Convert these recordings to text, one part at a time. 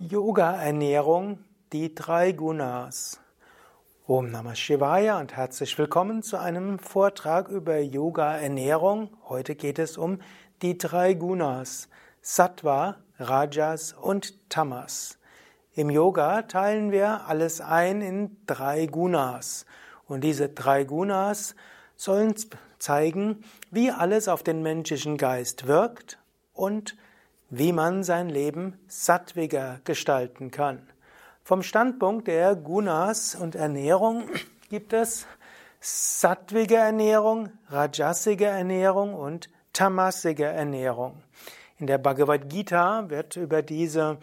Yoga-Ernährung, die drei Gunas. Om Namah Shivaya und herzlich willkommen zu einem Vortrag über Yoga-Ernährung. Heute geht es um die drei Gunas, Sattva, Rajas und Tamas. Im Yoga teilen wir alles ein in drei Gunas. Und diese drei Gunas sollen zeigen, wie alles auf den menschlichen Geist wirkt und wie man sein Leben sattwiger gestalten kann. Vom Standpunkt der Gunas und Ernährung gibt es sattwige Ernährung, rajasige Ernährung und tamasige Ernährung. In der Bhagavad Gita wird über diese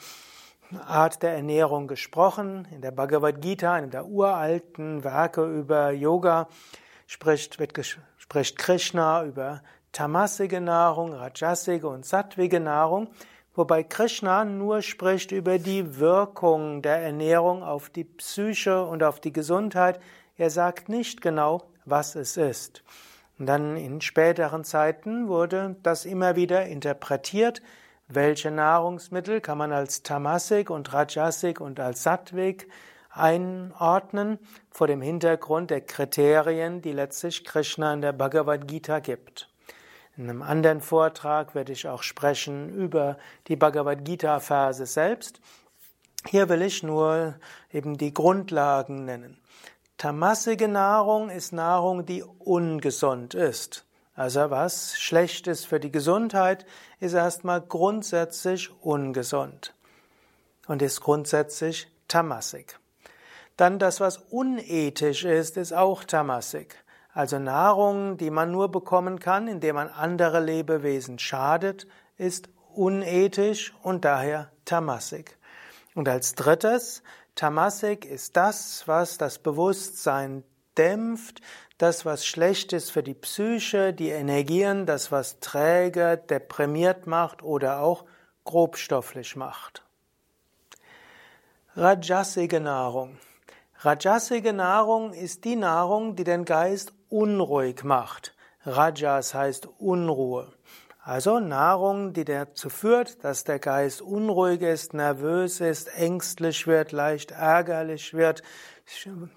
Art der Ernährung gesprochen. In der Bhagavad Gita, einem der uralten Werke über Yoga, spricht, wird, spricht Krishna über tamasige Nahrung, rajasige und sattwige Nahrung, wobei Krishna nur spricht über die Wirkung der Ernährung auf die Psyche und auf die Gesundheit. Er sagt nicht genau, was es ist. Und dann in späteren Zeiten wurde das immer wieder interpretiert. Welche Nahrungsmittel kann man als tamasik und rajasik und als sattwig einordnen vor dem Hintergrund der Kriterien, die letztlich Krishna in der Bhagavad Gita gibt. In einem anderen Vortrag werde ich auch sprechen über die Bhagavad Gita Verse selbst. Hier will ich nur eben die Grundlagen nennen. Tamasige Nahrung ist Nahrung, die ungesund ist. Also was schlecht ist für die Gesundheit, ist erstmal grundsätzlich ungesund und ist grundsätzlich tamasig. Dann das, was unethisch ist, ist auch tamasig. Also Nahrung, die man nur bekommen kann, indem man andere Lebewesen schadet, ist unethisch und daher tamasik. Und als drittes, tamasik ist das, was das Bewusstsein dämpft, das, was schlecht ist für die Psyche, die Energien, das, was träge, deprimiert macht oder auch grobstofflich macht. Rajasige Nahrung. Rajasige Nahrung ist die Nahrung, die den Geist unruhig macht. Rajas heißt Unruhe. Also Nahrung, die dazu führt, dass der Geist unruhig ist, nervös ist, ängstlich wird, leicht ärgerlich wird.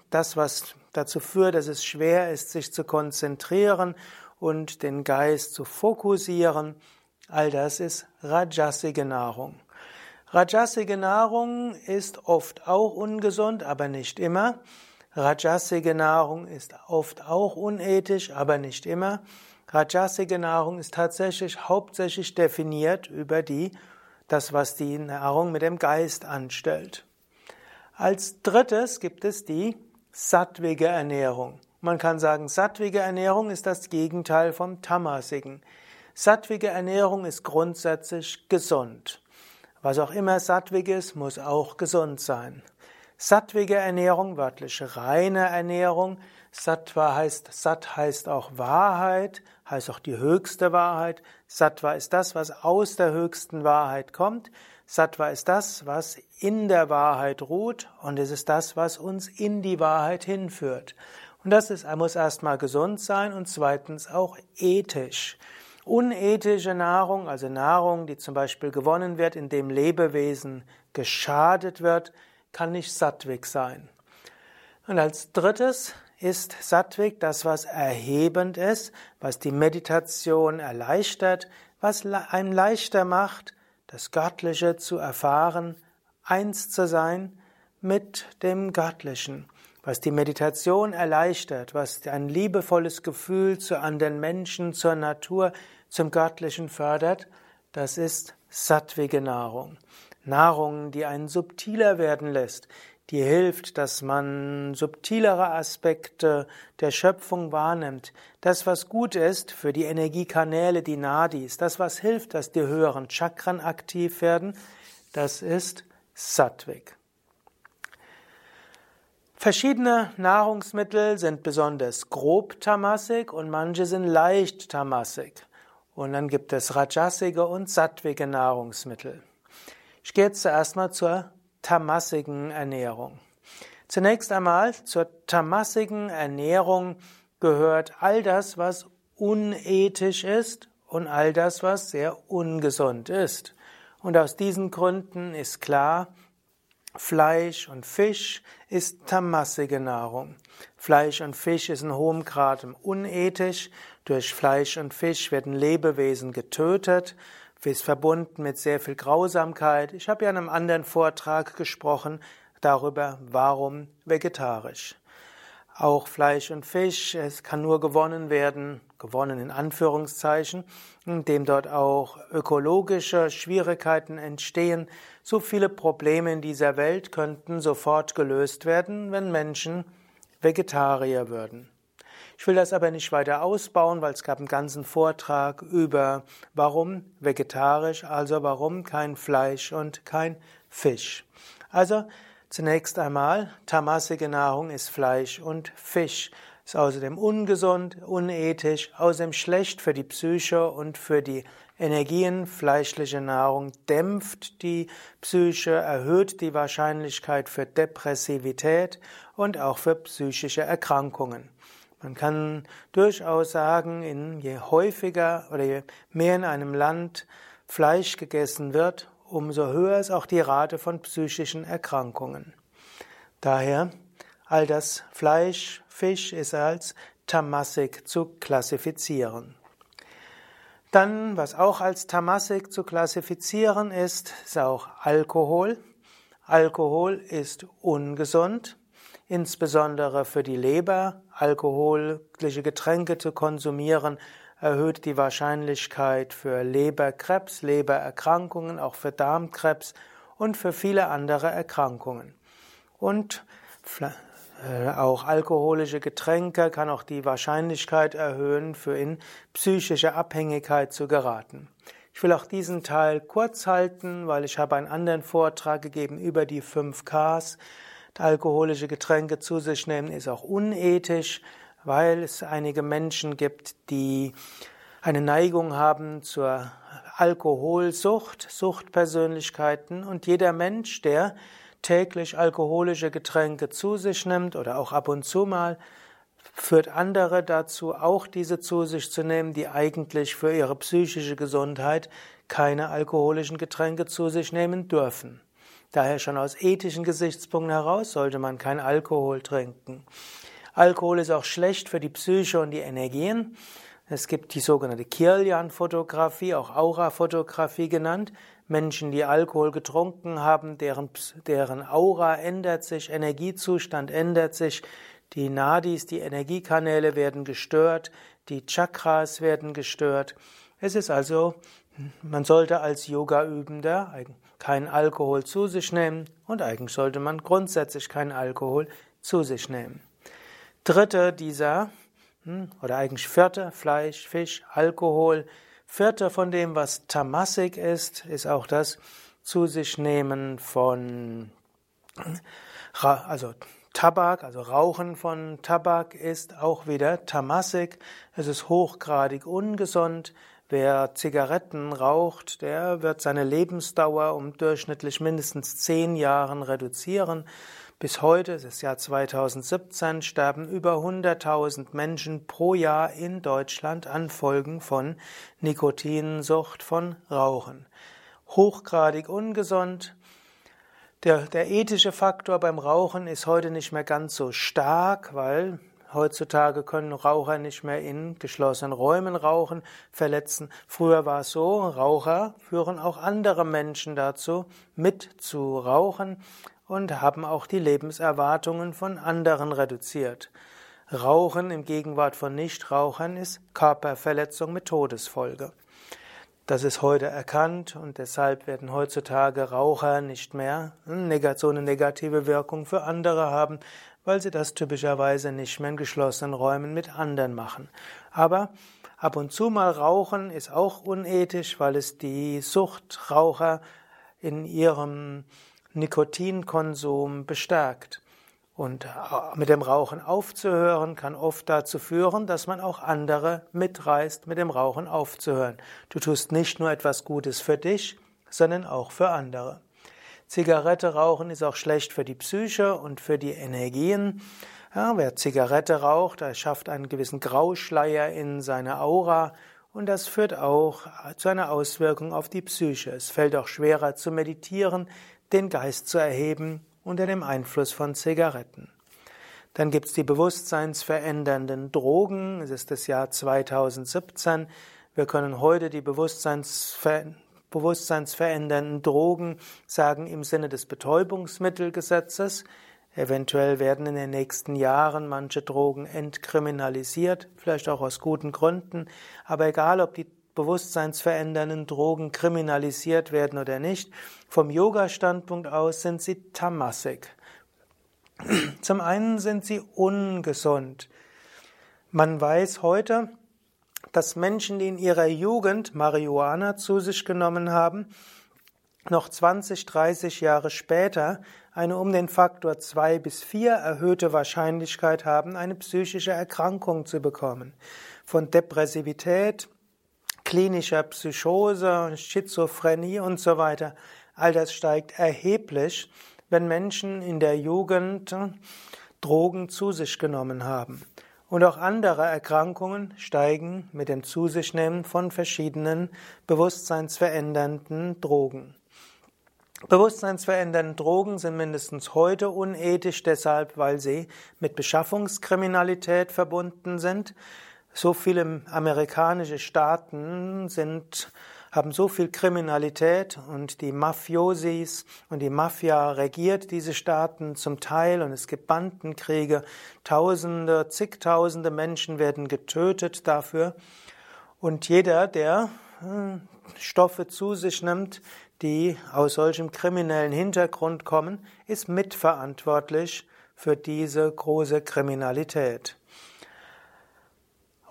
Das, was dazu führt, dass es schwer ist, sich zu konzentrieren und den Geist zu fokussieren. All das ist rajasige Nahrung. Rajasige Nahrung ist oft auch ungesund, aber nicht immer. Rajasige Nahrung ist oft auch unethisch, aber nicht immer. Rajasige Nahrung ist tatsächlich hauptsächlich definiert über die, das, was die Nahrung mit dem Geist anstellt. Als drittes gibt es die sattwige Ernährung. Man kann sagen, sattwige Ernährung ist das Gegenteil vom tamasigen. Sattwige Ernährung ist grundsätzlich gesund. Was auch immer sattwig ist, muss auch gesund sein. Sattwige Ernährung, wörtlich reine Ernährung. Sattva heißt, Sat heißt auch Wahrheit, heißt auch die höchste Wahrheit. Sattva ist das, was aus der höchsten Wahrheit kommt. Sattva ist das, was in der Wahrheit ruht und es ist das, was uns in die Wahrheit hinführt. Und das ist, muss erstmal gesund sein und zweitens auch ethisch. Unethische Nahrung, also Nahrung, die zum Beispiel gewonnen wird, indem Lebewesen geschadet wird, kann nicht sattwig sein. Und als drittes ist sattwig das, was erhebend ist, was die Meditation erleichtert, was einem leichter macht, das Göttliche zu erfahren, eins zu sein mit dem Göttlichen, was die Meditation erleichtert, was ein liebevolles Gefühl zu anderen Menschen, zur Natur, zum Göttlichen fördert, das ist sattwige Nahrung. Nahrung, die einen subtiler werden lässt, die hilft, dass man subtilere Aspekte der Schöpfung wahrnimmt. Das, was gut ist für die Energiekanäle, die Nadis, das, was hilft, dass die höheren Chakren aktiv werden, das ist Sattwig. Verschiedene Nahrungsmittel sind besonders grob tamasik und manche sind leicht tamasik. Und dann gibt es rajasige und sattwige Nahrungsmittel. Ich gehe jetzt zuerst mal zur tamasigen Ernährung. Zunächst einmal zur tamasigen Ernährung gehört all das, was unethisch ist und all das, was sehr ungesund ist. Und aus diesen Gründen ist klar, Fleisch und Fisch ist tamassige Nahrung. Fleisch und Fisch ist in hohem Grad unethisch. Durch Fleisch und Fisch werden Lebewesen getötet, ist verbunden mit sehr viel Grausamkeit. Ich habe ja in einem anderen Vortrag gesprochen darüber, warum vegetarisch. Auch Fleisch und Fisch, es kann nur gewonnen werden, gewonnen in Anführungszeichen, indem dort auch ökologische Schwierigkeiten entstehen. So viele Probleme in dieser Welt könnten sofort gelöst werden, wenn Menschen Vegetarier würden. Ich will das aber nicht weiter ausbauen, weil es gab einen ganzen Vortrag über warum vegetarisch, also warum kein Fleisch und kein Fisch. Also Zunächst einmal, tamasige Nahrung ist Fleisch und Fisch. Ist außerdem ungesund, unethisch, außerdem schlecht für die Psyche und für die Energien. Fleischliche Nahrung dämpft die Psyche, erhöht die Wahrscheinlichkeit für Depressivität und auch für psychische Erkrankungen. Man kann durchaus sagen, in je häufiger oder je mehr in einem Land Fleisch gegessen wird, umso höher ist auch die Rate von psychischen Erkrankungen. Daher all das Fleisch, Fisch ist als Tamasik zu klassifizieren. Dann, was auch als Tamasik zu klassifizieren ist, ist auch Alkohol. Alkohol ist ungesund, insbesondere für die Leber. Alkoholische Getränke zu konsumieren erhöht die Wahrscheinlichkeit für Leberkrebs, Lebererkrankungen, auch für Darmkrebs und für viele andere Erkrankungen. Und äh, auch alkoholische Getränke kann auch die Wahrscheinlichkeit erhöhen, für in psychische Abhängigkeit zu geraten. Ich will auch diesen Teil kurz halten, weil ich habe einen anderen Vortrag gegeben über die 5 Ks. Alkoholische Getränke zu sich nehmen ist auch unethisch weil es einige Menschen gibt, die eine Neigung haben zur Alkoholsucht, Suchtpersönlichkeiten und jeder Mensch, der täglich alkoholische Getränke zu sich nimmt oder auch ab und zu mal, führt andere dazu, auch diese zu sich zu nehmen, die eigentlich für ihre psychische Gesundheit keine alkoholischen Getränke zu sich nehmen dürfen. Daher schon aus ethischen Gesichtspunkten heraus sollte man kein Alkohol trinken. Alkohol ist auch schlecht für die Psyche und die Energien. Es gibt die sogenannte Kirlian-Fotografie, auch Aura-Fotografie genannt. Menschen, die Alkohol getrunken haben, deren, deren Aura ändert sich, Energiezustand ändert sich, die Nadis, die Energiekanäle werden gestört, die Chakras werden gestört. Es ist also, man sollte als Yoga-Übender keinen Alkohol zu sich nehmen und eigentlich sollte man grundsätzlich keinen Alkohol zu sich nehmen dritte dieser, hm, oder eigentlich vierte, Fleisch, Fisch, Alkohol. Vierte von dem, was Tamasik ist, ist auch das zu sich nehmen von, also Tabak, also Rauchen von Tabak ist auch wieder Tamasik. Es ist hochgradig ungesund. Wer Zigaretten raucht, der wird seine Lebensdauer um durchschnittlich mindestens zehn Jahren reduzieren. Bis heute, das ist Jahr 2017, sterben über 100.000 Menschen pro Jahr in Deutschland an Folgen von Nikotinsucht, von Rauchen. Hochgradig ungesund. Der, der ethische Faktor beim Rauchen ist heute nicht mehr ganz so stark, weil Heutzutage können Raucher nicht mehr in geschlossenen Räumen rauchen, verletzen. Früher war es so, Raucher führen auch andere Menschen dazu, mit zu rauchen und haben auch die Lebenserwartungen von anderen reduziert. Rauchen im Gegenwart von Nichtrauchern ist Körperverletzung mit Todesfolge. Das ist heute erkannt und deshalb werden heutzutage Raucher nicht mehr so eine negative Wirkung für andere haben, weil sie das typischerweise nicht mehr in geschlossenen Räumen mit anderen machen. Aber ab und zu mal rauchen ist auch unethisch, weil es die Suchtraucher in ihrem Nikotinkonsum bestärkt. Und äh, mit dem Rauchen aufzuhören kann oft dazu führen, dass man auch andere mitreißt, mit dem Rauchen aufzuhören. Du tust nicht nur etwas Gutes für dich, sondern auch für andere. Zigarette rauchen ist auch schlecht für die Psyche und für die Energien. Ja, wer Zigarette raucht, er schafft einen gewissen Grauschleier in seine Aura und das führt auch zu einer Auswirkung auf die Psyche. Es fällt auch schwerer zu meditieren, den Geist zu erheben unter dem Einfluss von Zigaretten. Dann gibt es die bewusstseinsverändernden Drogen. Es ist das Jahr 2017. Wir können heute die Bewusstseinsver bewusstseinsverändernden Drogen sagen im Sinne des Betäubungsmittelgesetzes. Eventuell werden in den nächsten Jahren manche Drogen entkriminalisiert, vielleicht auch aus guten Gründen. Aber egal, ob die bewusstseinsverändernden Drogen kriminalisiert werden oder nicht, vom Yoga-Standpunkt aus sind sie tamasik. Zum einen sind sie ungesund. Man weiß heute, dass Menschen, die in ihrer Jugend Marihuana zu sich genommen haben, noch 20, 30 Jahre später eine um den Faktor 2 bis 4 erhöhte Wahrscheinlichkeit haben, eine psychische Erkrankung zu bekommen. Von Depressivität, klinischer Psychose, Schizophrenie und so weiter. All das steigt erheblich, wenn Menschen in der Jugend Drogen zu sich genommen haben. Und auch andere Erkrankungen steigen mit dem Zu sich nehmen von verschiedenen bewusstseinsverändernden Drogen. Bewusstseinsverändernde Drogen sind mindestens heute unethisch, deshalb, weil sie mit Beschaffungskriminalität verbunden sind. So viele amerikanische Staaten sind haben so viel Kriminalität und die Mafiosis und die Mafia regiert diese Staaten zum Teil und es gibt Bandenkriege. Tausende, zigtausende Menschen werden getötet dafür. Und jeder, der hm, Stoffe zu sich nimmt, die aus solchem kriminellen Hintergrund kommen, ist mitverantwortlich für diese große Kriminalität.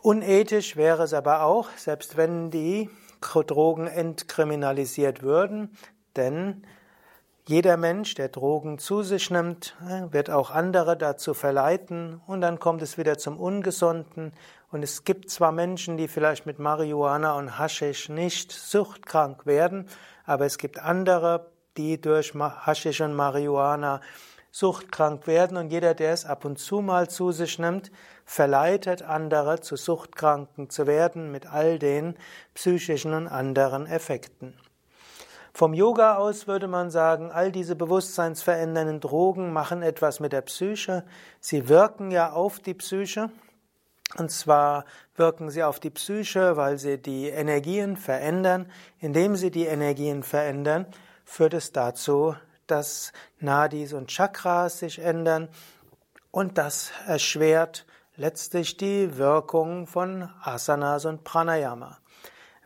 Unethisch wäre es aber auch, selbst wenn die Drogen entkriminalisiert würden, denn jeder Mensch, der Drogen zu sich nimmt, äh, wird auch andere dazu verleiten und dann kommt es wieder zum Ungesunden. Und es gibt zwar Menschen, die vielleicht mit Marihuana und Haschisch nicht suchtkrank werden, aber es gibt andere, die durch Haschisch und Marihuana suchtkrank werden und jeder, der es ab und zu mal zu sich nimmt, verleitet andere zu Suchtkranken zu werden mit all den psychischen und anderen Effekten. Vom Yoga aus würde man sagen, all diese bewusstseinsverändernden Drogen machen etwas mit der Psyche. Sie wirken ja auf die Psyche. Und zwar wirken sie auf die Psyche, weil sie die Energien verändern. Indem sie die Energien verändern, führt es dazu, dass Nadis und Chakras sich ändern und das erschwert letztlich die Wirkung von Asanas und Pranayama.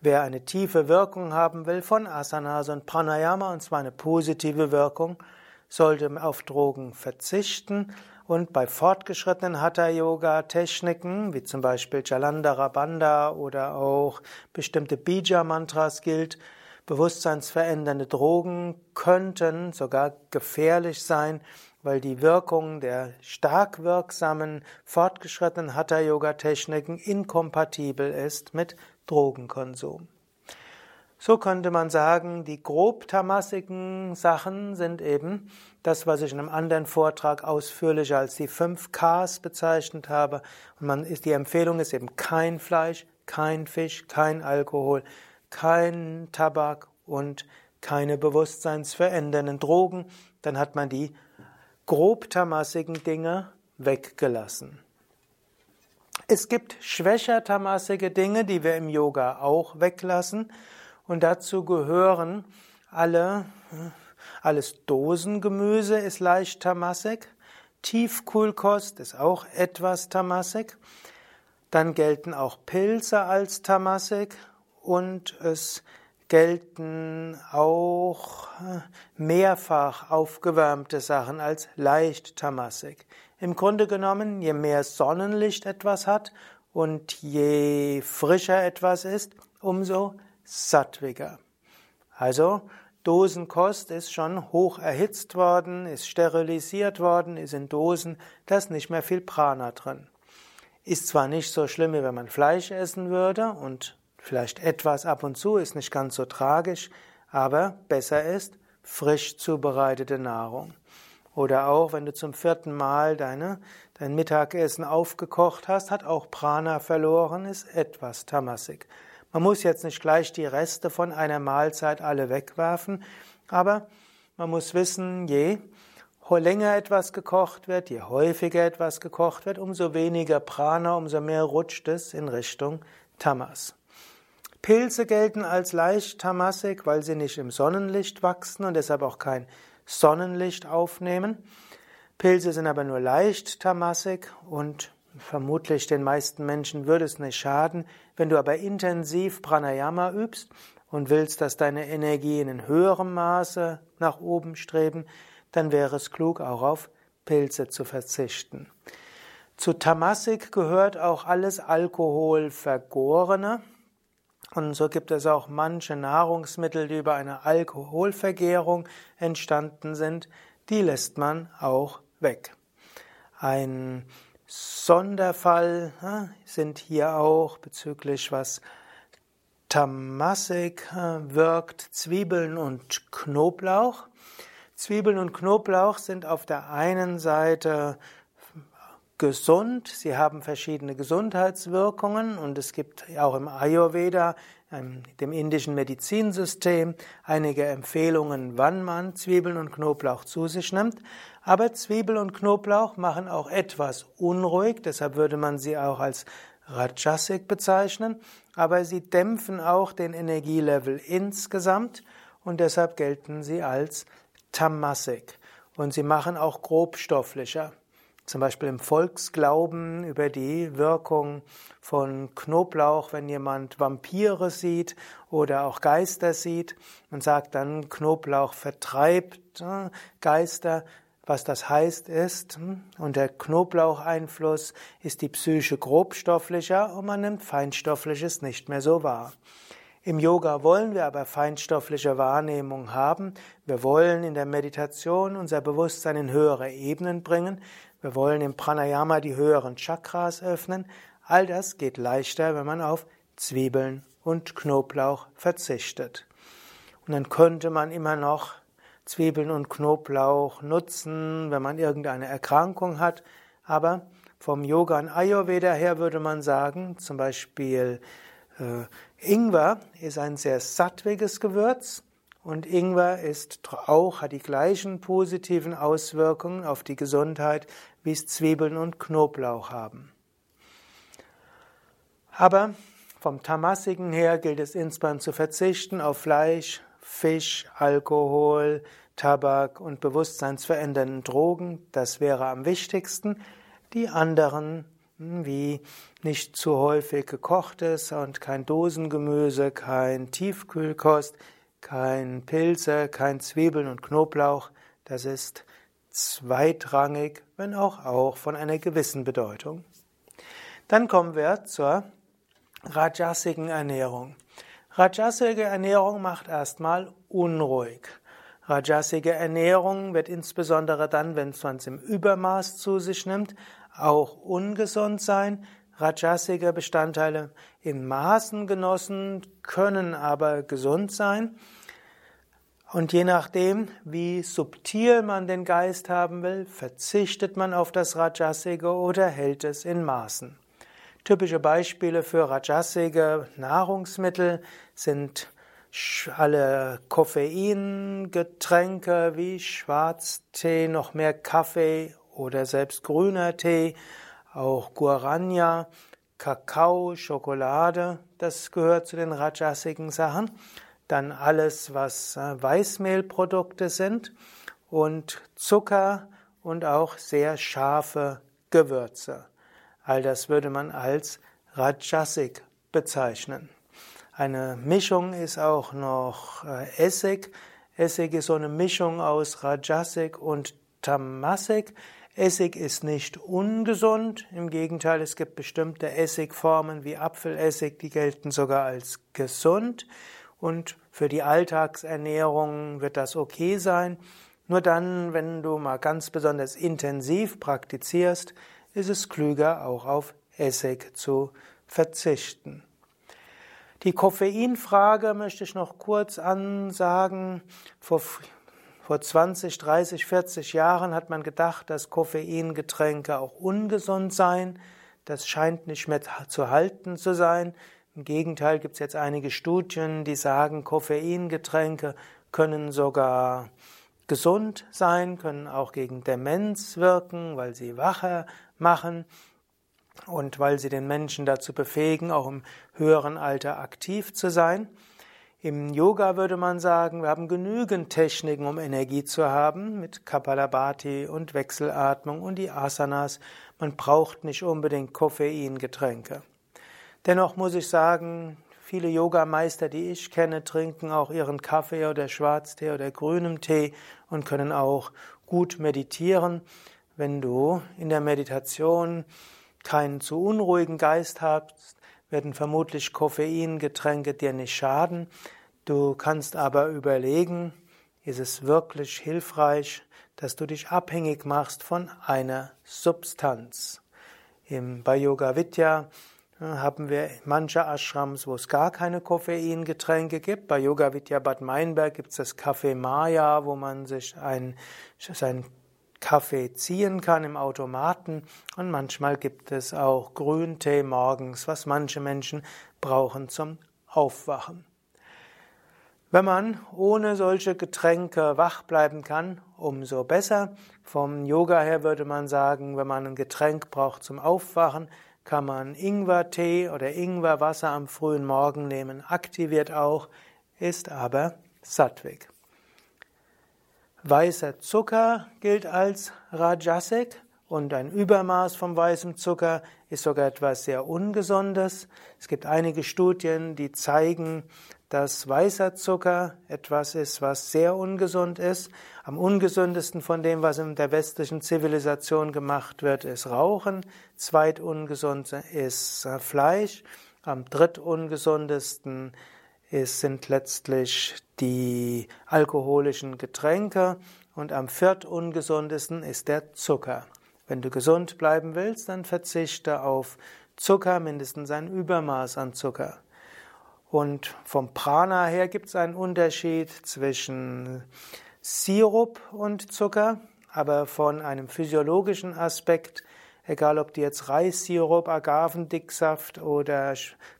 Wer eine tiefe Wirkung haben will von Asanas und Pranayama, und zwar eine positive Wirkung, sollte auf Drogen verzichten und bei fortgeschrittenen Hatha-Yoga-Techniken, wie zum Beispiel Jalandhara Bandha oder auch bestimmte Bija-Mantras gilt, Bewusstseinsverändernde Drogen könnten sogar gefährlich sein, weil die Wirkung der stark wirksamen fortgeschrittenen Hatha-Yoga-Techniken inkompatibel ist mit Drogenkonsum. So könnte man sagen, die grobtamassigen Sachen sind eben das, was ich in einem anderen Vortrag ausführlicher als die fünf Ks bezeichnet habe. Und man ist, die Empfehlung ist eben kein Fleisch, kein Fisch, kein Alkohol, kein Tabak und keine bewusstseinsverändernden Drogen, dann hat man die grobtamassigen Dinge weggelassen. Es gibt schwächertamassige Dinge, die wir im Yoga auch weglassen. Und dazu gehören alle, alles Dosengemüse ist leicht tamassig, Tiefkühlkost ist auch etwas tamassig, dann gelten auch Pilze als tamassig und es gelten auch äh, mehrfach aufgewärmte Sachen als leicht tamassig. Im Grunde genommen, je mehr Sonnenlicht etwas hat und je frischer etwas ist, umso sattwiger. Also Dosenkost ist schon hoch erhitzt worden, ist sterilisiert worden, ist in Dosen, da ist nicht mehr viel Prana drin. Ist zwar nicht so schlimm, wie wenn man Fleisch essen würde und Vielleicht etwas ab und zu ist nicht ganz so tragisch, aber besser ist frisch zubereitete Nahrung. Oder auch, wenn du zum vierten Mal deine, dein Mittagessen aufgekocht hast, hat auch Prana verloren, ist etwas tamasig. Man muss jetzt nicht gleich die Reste von einer Mahlzeit alle wegwerfen, aber Man muss wissen, je länger etwas gekocht wird, je häufiger etwas gekocht wird, umso weniger Prana, umso mehr rutscht es in Richtung Tamas. Pilze gelten als leicht tamasik, weil sie nicht im Sonnenlicht wachsen und deshalb auch kein Sonnenlicht aufnehmen. Pilze sind aber nur leicht tamasik und vermutlich den meisten Menschen würde es nicht schaden, wenn du aber intensiv Pranayama übst und willst, dass deine Energien in höherem Maße nach oben streben, dann wäre es klug, auch auf Pilze zu verzichten. Zu Tamasik gehört auch alles Alkoholvergorene. Und so gibt es auch manche Nahrungsmittel, die über eine Alkoholvergärung entstanden sind, die lässt man auch weg. Ein Sonderfall sind hier auch bezüglich was Tamasik wirkt Zwiebeln und Knoblauch. Zwiebeln und Knoblauch sind auf der einen Seite gesund, sie haben verschiedene Gesundheitswirkungen und es gibt auch im Ayurveda, dem indischen Medizinsystem, einige Empfehlungen, wann man Zwiebeln und Knoblauch zu sich nimmt. Aber Zwiebel und Knoblauch machen auch etwas unruhig, deshalb würde man sie auch als Rajasik bezeichnen, aber sie dämpfen auch den Energielevel insgesamt und deshalb gelten sie als Tamasik. Und sie machen auch grobstofflicher. Zum Beispiel im Volksglauben über die Wirkung von Knoblauch, wenn jemand Vampire sieht oder auch Geister sieht. Man sagt dann, Knoblauch vertreibt äh, Geister. Was das heißt ist, hm, unter Knoblaucheinfluss ist die Psyche grobstofflicher und man nimmt Feinstoffliches nicht mehr so wahr. Im Yoga wollen wir aber feinstoffliche Wahrnehmung haben. Wir wollen in der Meditation unser Bewusstsein in höhere Ebenen bringen. Wir wollen im Pranayama die höheren Chakras öffnen. All das geht leichter, wenn man auf Zwiebeln und Knoblauch verzichtet. Und dann könnte man immer noch Zwiebeln und Knoblauch nutzen, wenn man irgendeine Erkrankung hat. Aber vom Yoga und Ayurveda her würde man sagen, zum Beispiel äh, Ingwer ist ein sehr sattwiges Gewürz. Und Ingwer ist auch, hat die gleichen positiven Auswirkungen auf die Gesundheit, wie es Zwiebeln und Knoblauch haben. Aber vom Tamasigen her gilt es insbesondere zu verzichten auf Fleisch, Fisch, Alkohol, Tabak und bewusstseinsverändernden Drogen. Das wäre am wichtigsten. Die anderen, hm, wie nicht zu häufig gekochtes und kein Dosengemüse, kein Tiefkühlkost, kein Pilze, kein Zwiebeln und Knoblauch, das ist zweitrangig, wenn auch auch von einer gewissen Bedeutung. Dann kommen wir zur rajasigen Ernährung. Rajasige Ernährung macht erstmal unruhig. Rajasige Ernährung wird insbesondere dann, wenn man es im Übermaß zu sich nimmt, auch ungesund sein, Rajasige Bestandteile in Maßen genossen können aber gesund sein. Und je nachdem, wie subtil man den Geist haben will, verzichtet man auf das Rajasige oder hält es in Maßen. Typische Beispiele für Rajasige Nahrungsmittel sind alle Koffeingetränke wie Schwarztee, noch mehr Kaffee oder selbst grüner Tee, auch Guarania, Kakao, Schokolade, das gehört zu den rajasigen Sachen. Dann alles, was äh, Weißmehlprodukte sind und Zucker und auch sehr scharfe Gewürze. All das würde man als Rajasik bezeichnen. Eine Mischung ist auch noch äh, Essig. Essig ist so eine Mischung aus Rajasik und Tamasik. Essig ist nicht ungesund, im Gegenteil, es gibt bestimmte Essigformen wie Apfelessig, die gelten sogar als gesund und für die Alltagsernährung wird das okay sein. Nur dann, wenn du mal ganz besonders intensiv praktizierst, ist es klüger, auch auf Essig zu verzichten. Die Koffeinfrage möchte ich noch kurz ansagen. Vor vor 20, 30, 40 Jahren hat man gedacht, dass Koffeingetränke auch ungesund seien. Das scheint nicht mehr zu halten zu sein. Im Gegenteil gibt es jetzt einige Studien, die sagen, Koffeingetränke können sogar gesund sein, können auch gegen Demenz wirken, weil sie wacher machen und weil sie den Menschen dazu befähigen, auch im höheren Alter aktiv zu sein. Im Yoga würde man sagen, wir haben genügend Techniken, um Energie zu haben, mit Kapalabhati und Wechselatmung und die Asanas. Man braucht nicht unbedingt Koffeingetränke. Dennoch muss ich sagen, viele Yogameister, die ich kenne, trinken auch ihren Kaffee oder Schwarztee oder grünem Tee und können auch gut meditieren. Wenn du in der Meditation keinen zu unruhigen Geist hast, werden vermutlich Koffeingetränke dir nicht schaden. Du kannst aber überlegen, ist es wirklich hilfreich, dass du dich abhängig machst von einer Substanz. Im, bei Vidya haben wir manche Ashrams, wo es gar keine Koffeingetränke gibt. Bei Yoga Vidya Bad Meinberg gibt es das Café Maya, wo man sich ein, sein Kaffee ziehen kann im Automaten und manchmal gibt es auch Grüntee morgens, was manche Menschen brauchen zum Aufwachen. Wenn man ohne solche Getränke wach bleiben kann, umso besser. Vom Yoga her würde man sagen, wenn man ein Getränk braucht zum Aufwachen, kann man Ingwertee oder Ingwerwasser am frühen Morgen nehmen. Aktiviert auch, ist aber Sattvik. Weißer Zucker gilt als Rajasik und ein Übermaß von weißem Zucker ist sogar etwas sehr Ungesundes. Es gibt einige Studien, die zeigen, dass weißer Zucker etwas ist, was sehr ungesund ist. Am ungesündesten von dem, was in der westlichen Zivilisation gemacht wird, ist Rauchen. Zweitungesund ist Fleisch. Am drittungesundesten ist, sind letztlich die alkoholischen Getränke und am viertungesundesten ist der Zucker. Wenn du gesund bleiben willst, dann verzichte auf Zucker, mindestens ein Übermaß an Zucker. Und vom Prana her gibt es einen Unterschied zwischen Sirup und Zucker, aber von einem physiologischen Aspekt egal ob du jetzt Reissirup, Agavendicksaft oder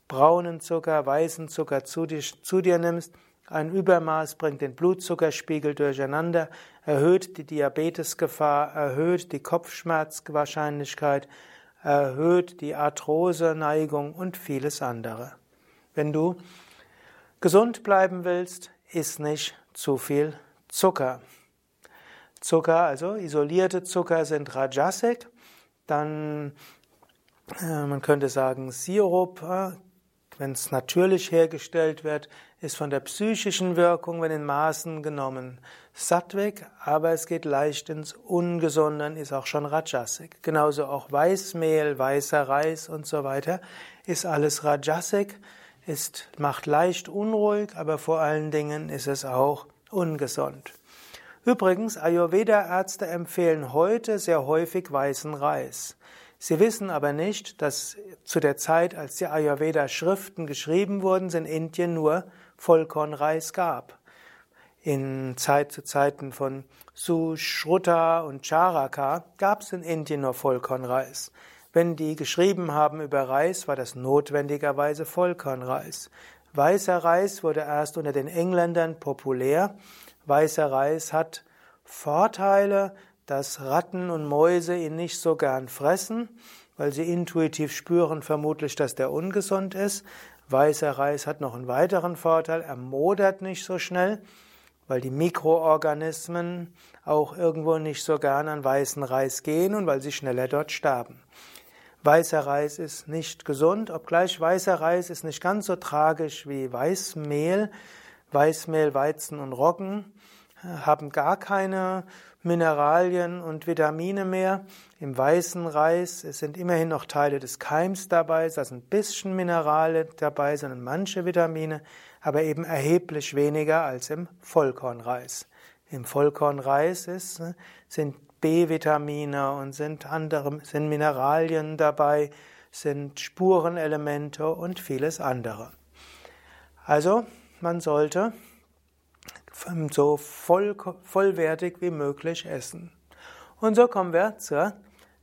braunen Zucker, weißen Zucker zu dir, zu dir nimmst, ein Übermaß bringt den Blutzuckerspiegel durcheinander, erhöht die Diabetesgefahr, erhöht die Kopfschmerzwahrscheinlichkeit, erhöht die Arthrose-Neigung und vieles andere. Wenn du gesund bleiben willst, iss nicht zu viel Zucker. Zucker, also isolierte Zucker sind Rajasik dann, äh, man könnte sagen, Sirup, äh, wenn es natürlich hergestellt wird, ist von der psychischen Wirkung, wenn in Maßen genommen, Sattvik, aber es geht leicht ins Ungesunde, ist auch schon Rajasik. Genauso auch Weißmehl, weißer Reis und so weiter, ist alles Rajasik, ist, macht leicht unruhig, aber vor allen Dingen ist es auch ungesund. Übrigens, Ayurveda-Ärzte empfehlen heute sehr häufig weißen Reis. Sie wissen aber nicht, dass zu der Zeit, als die Ayurveda-Schriften geschrieben wurden, es in Indien nur Vollkornreis gab. In Zeit zu Zeiten von Sushruta und Charaka gab es in Indien nur Vollkornreis. Wenn die geschrieben haben über Reis, war das notwendigerweise Vollkornreis. Weißer Reis wurde erst unter den Engländern populär Weißer Reis hat Vorteile, dass Ratten und Mäuse ihn nicht so gern fressen, weil sie intuitiv spüren vermutlich, dass der ungesund ist. Weißer Reis hat noch einen weiteren Vorteil, er modert nicht so schnell, weil die Mikroorganismen auch irgendwo nicht so gern an weißen Reis gehen und weil sie schneller dort sterben. Weißer Reis ist nicht gesund, obgleich weißer Reis ist nicht ganz so tragisch wie Weißmehl. Weißmehl, Weizen und Roggen haben gar keine Mineralien und Vitamine mehr. Im weißen Reis sind immerhin noch Teile des Keims dabei, da sind ein bisschen Minerale dabei, sondern manche Vitamine, aber eben erheblich weniger als im Vollkornreis. Im Vollkornreis ist, sind B-Vitamine und sind andere, sind Mineralien dabei, sind Spurenelemente und vieles andere. Also, man sollte so voll, vollwertig wie möglich essen. Und so kommen wir zur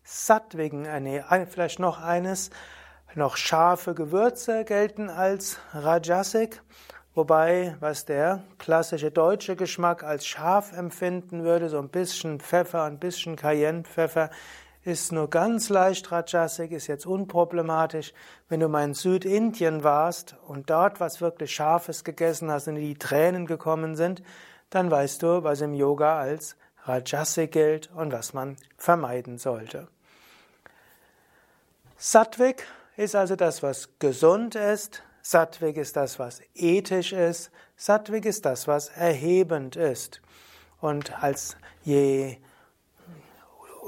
sattwigen Ernährung. Vielleicht noch eines, noch scharfe Gewürze gelten als Rajasik. Wobei, was der klassische deutsche Geschmack als scharf empfinden würde, so ein bisschen Pfeffer, ein bisschen Cayennepfeffer, ist nur ganz leicht Rajasik, ist jetzt unproblematisch. Wenn du mal in Südindien warst und dort was wirklich Scharfes gegessen hast und die Tränen gekommen sind, dann weißt du, was im Yoga als Rajasik gilt und was man vermeiden sollte. Sattvik ist also das, was gesund ist. Sattvik ist das, was ethisch ist. Sattvik ist das, was erhebend ist. Und als je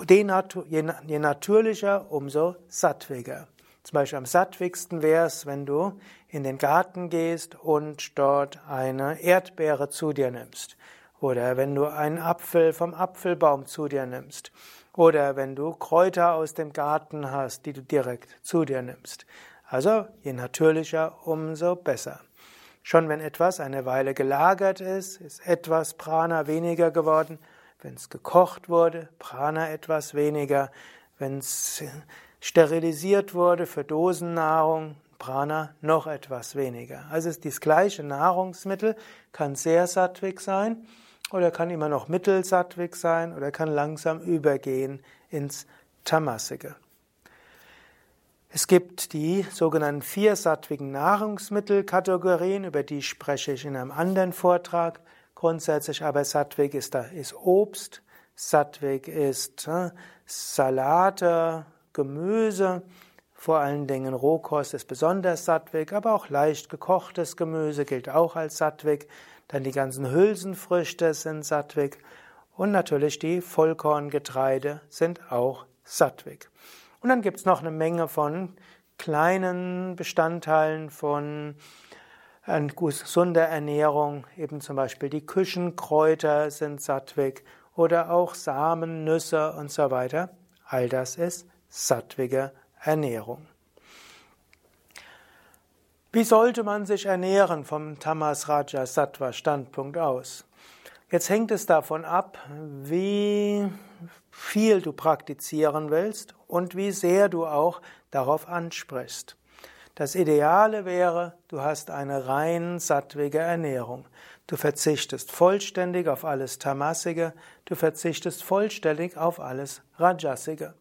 je, natürlicher, umso sattwiger. Zum Beispiel am sattwigsten wäre es, wenn du in den Garten gehst und dort eine Erdbeere zu dir nimmst. Oder wenn du einen Apfel vom Apfelbaum zu dir nimmst. Oder wenn du Kräuter aus dem Garten hast, die du direkt zu dir nimmst. Also je natürlicher, umso besser. Schon wenn etwas eine Weile gelagert ist, ist etwas Prana weniger geworden, wenn es gekocht wurde, Prana etwas weniger. Wenn es sterilisiert wurde für Dosennahrung, Prana noch etwas weniger. Also ist das gleiche Nahrungsmittel kann sehr sattwig sein oder kann immer noch mittelsattwig sein oder kann langsam übergehen ins Tamasige. Es gibt die sogenannten vier sattwigen Nahrungsmittelkategorien, über die spreche ich in einem anderen Vortrag. Grundsätzlich aber Sattvik ist, ist Obst, Sattvik ist äh, Salate, Gemüse, vor allen Dingen Rohkost ist besonders Sattvik, aber auch leicht gekochtes Gemüse gilt auch als Sattvik. Dann die ganzen Hülsenfrüchte sind Sattvik und natürlich die Vollkorngetreide sind auch Sattvik. Und dann gibt es noch eine Menge von kleinen Bestandteilen von eine gesunde Ernährung, eben zum Beispiel die Küchenkräuter sind sattwig oder auch Samen, Nüsse und so weiter. All das ist sattwige Ernährung. Wie sollte man sich ernähren vom Tamas Raja Sattva Standpunkt aus? Jetzt hängt es davon ab, wie viel du praktizieren willst und wie sehr du auch darauf ansprichst. Das Ideale wäre, du hast eine rein sattwige Ernährung. Du verzichtest vollständig auf alles Tamasige, du verzichtest vollständig auf alles Rajasige.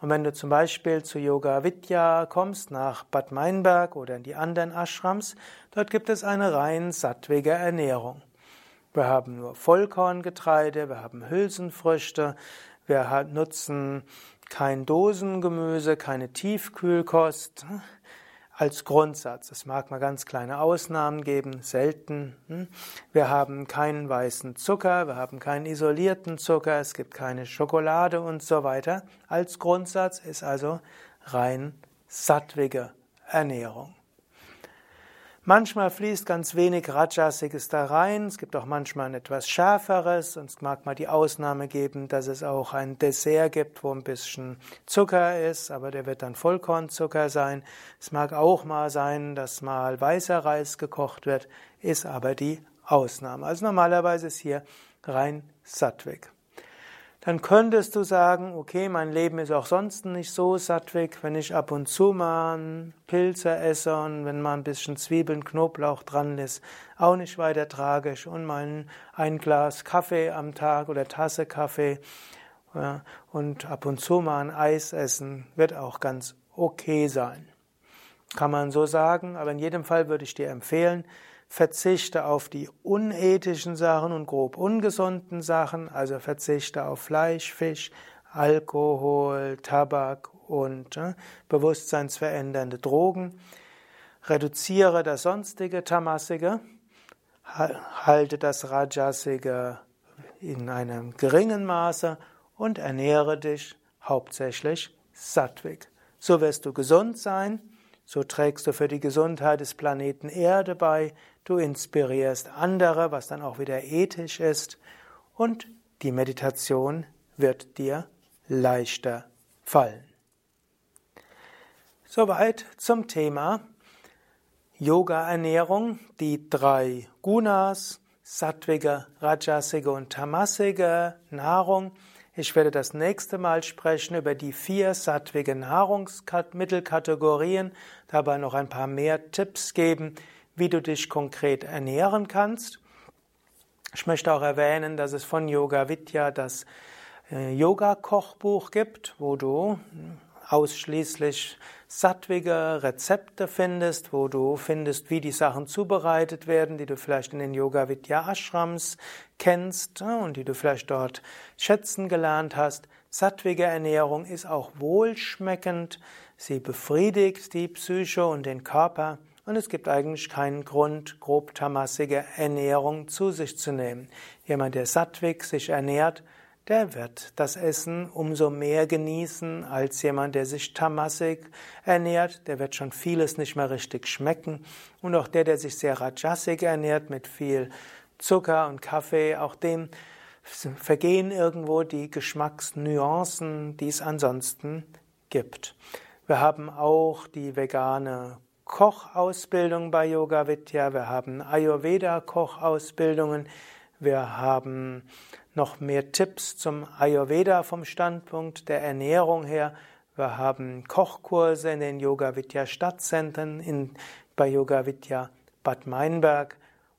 Und wenn du zum Beispiel zu Yoga Vidya kommst, nach Bad Meinberg oder in die anderen Ashrams, dort gibt es eine rein sattwige Ernährung. Wir haben nur Vollkorngetreide, wir haben Hülsenfrüchte, wir nutzen kein Dosengemüse, keine Tiefkühlkost als Grundsatz. Es mag mal ganz kleine Ausnahmen geben, selten. Hm? Wir haben keinen weißen Zucker, wir haben keinen isolierten Zucker, es gibt keine Schokolade und so weiter. Als Grundsatz ist also rein sattwige Ernährung. Manchmal fließt ganz wenig Rajasiges da rein. Es gibt auch manchmal ein etwas schärferes. Und es mag mal die Ausnahme geben, dass es auch ein Dessert gibt, wo ein bisschen Zucker ist, aber der wird dann Vollkornzucker sein. Es mag auch mal sein, dass mal weißer Reis gekocht wird, ist aber die Ausnahme. Also normalerweise ist hier rein Sattwig dann könntest du sagen, okay, mein Leben ist auch sonst nicht so sattwig, wenn ich ab und zu mal Pilze esse und wenn mal ein bisschen Zwiebeln, Knoblauch dran ist, auch nicht weiter tragisch und mal ein Glas Kaffee am Tag oder Tasse Kaffee ja, und ab und zu mal ein Eis essen, wird auch ganz okay sein. Kann man so sagen, aber in jedem Fall würde ich dir empfehlen, verzichte auf die unethischen Sachen und grob ungesunden Sachen, also verzichte auf Fleisch, Fisch, Alkohol, Tabak und äh, bewusstseinsverändernde Drogen. Reduziere das sonstige Tamasige, halte das Rajasige in einem geringen Maße und ernähre dich hauptsächlich sattwig. So wirst du gesund sein, so trägst du für die Gesundheit des Planeten Erde bei, du inspirierst andere, was dann auch wieder ethisch ist, und die Meditation wird dir leichter fallen. Soweit zum Thema Yoga-Ernährung, die drei Gunas, sattwige, rajasige und tamasige Nahrung. Ich werde das nächste Mal sprechen über die vier sattwigen Nahrungsmittelkategorien, dabei noch ein paar mehr Tipps geben, wie du dich konkret ernähren kannst. Ich möchte auch erwähnen, dass es von Yoga Vidya das äh, Yoga-Kochbuch gibt, wo du ausschließlich sattwige Rezepte findest, wo du findest, wie die Sachen zubereitet werden, die du vielleicht in den Yoga Vidya Ashrams kennst und die du vielleicht dort schätzen gelernt hast. Sattwige Ernährung ist auch wohlschmeckend, sie befriedigt die Psyche und den Körper und es gibt eigentlich keinen Grund, grobtamassige Ernährung zu sich zu nehmen. Jemand, der sattwig sich ernährt, der wird das Essen umso mehr genießen als jemand, der sich tamassig ernährt. Der wird schon vieles nicht mehr richtig schmecken. Und auch der, der sich sehr rajasig ernährt mit viel Zucker und Kaffee, auch dem vergehen irgendwo die Geschmacksnuancen, die es ansonsten gibt. Wir haben auch die vegane Kochausbildung bei Yoga Vidya, wir haben Ayurveda Kochausbildungen, wir haben noch mehr Tipps zum Ayurveda vom Standpunkt der Ernährung her. Wir haben Kochkurse in den Yoga Vidya Stadtzentren in, bei Yoga Vidya Bad Meinberg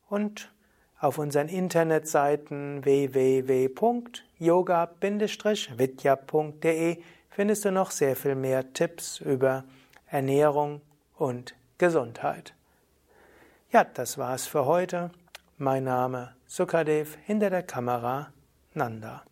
und auf unseren Internetseiten www.yoga-vidya.de findest du noch sehr viel mehr Tipps über Ernährung und Gesundheit. Ja, das war's für heute. Mein Name Sukadev hinter der Kamera Nanda.